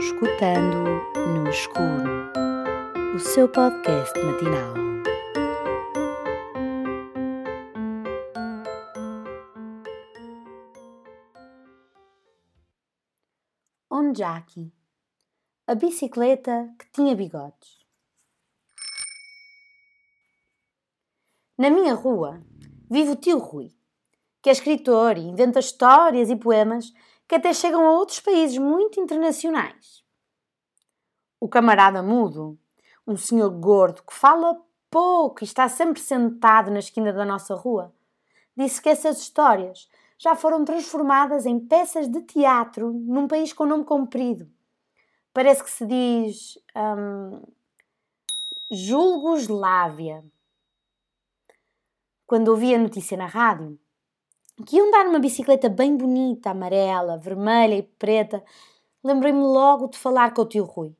Escutando no Escuro o seu podcast matinal. On Jackie a bicicleta que tinha bigodes. Na minha rua vive o tio Rui, que é escritor e inventa histórias e poemas que até chegam a outros países muito internacionais. O camarada mudo, um senhor gordo que fala pouco e está sempre sentado na esquina da nossa rua, disse que essas histórias já foram transformadas em peças de teatro num país com nome comprido. Parece que se diz. Hum, Julgoslávia quando ouvi a notícia na rádio, que iam dar numa bicicleta bem bonita, amarela, vermelha e preta, lembrei-me logo de falar com o tio Rui.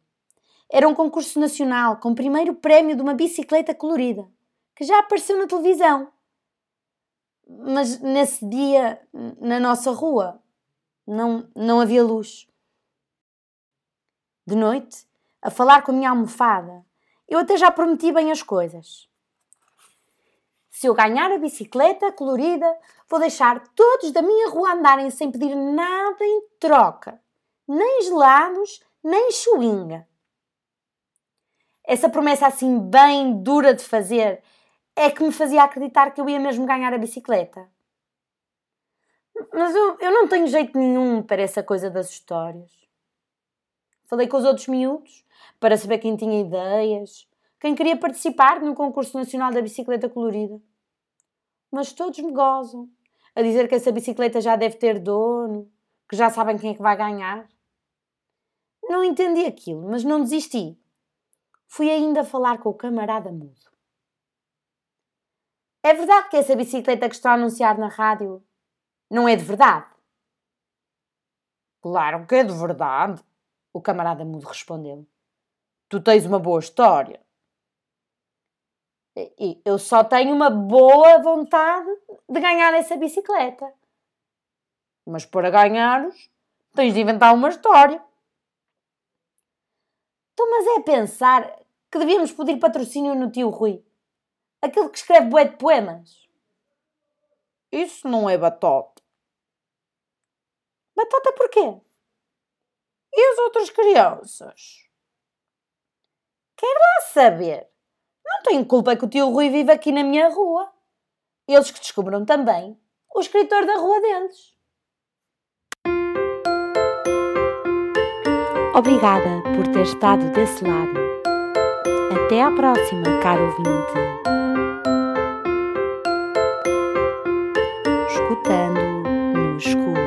Era um concurso nacional com o primeiro prémio de uma bicicleta colorida, que já apareceu na televisão. Mas nesse dia, na nossa rua, não, não havia luz. De noite, a falar com a minha almofada, eu até já prometi bem as coisas. Se eu ganhar a bicicleta colorida, vou deixar todos da minha rua andarem sem pedir nada em troca, nem gelados, nem chuinga. Essa promessa assim bem dura de fazer é que me fazia acreditar que eu ia mesmo ganhar a bicicleta. Mas eu, eu não tenho jeito nenhum para essa coisa das histórias. Falei com os outros miúdos para saber quem tinha ideias, quem queria participar no concurso nacional da bicicleta colorida. Mas todos me gozam, a dizer que essa bicicleta já deve ter dono, que já sabem quem é que vai ganhar. Não entendi aquilo, mas não desisti. Fui ainda falar com o camarada mudo. É verdade que essa bicicleta que está a anunciar na rádio não é de verdade? Claro que é de verdade, o camarada mudo respondeu. Tu tens uma boa história. E eu só tenho uma boa vontade de ganhar essa bicicleta. Mas para ganhares, tens de inventar uma história. Então, mas é pensar que devíamos pedir patrocínio no tio Rui. Aquele que escreve bué de poemas. Isso não é batota. Batota porquê? E as outras crianças? Quer lá saber. Não tenho culpa que o tio Rui viva aqui na minha rua. Eles que descobram também o escritor da rua deles. Obrigada por ter estado desse lado. Até à próxima, caro ouvinte. Escutando no escuro.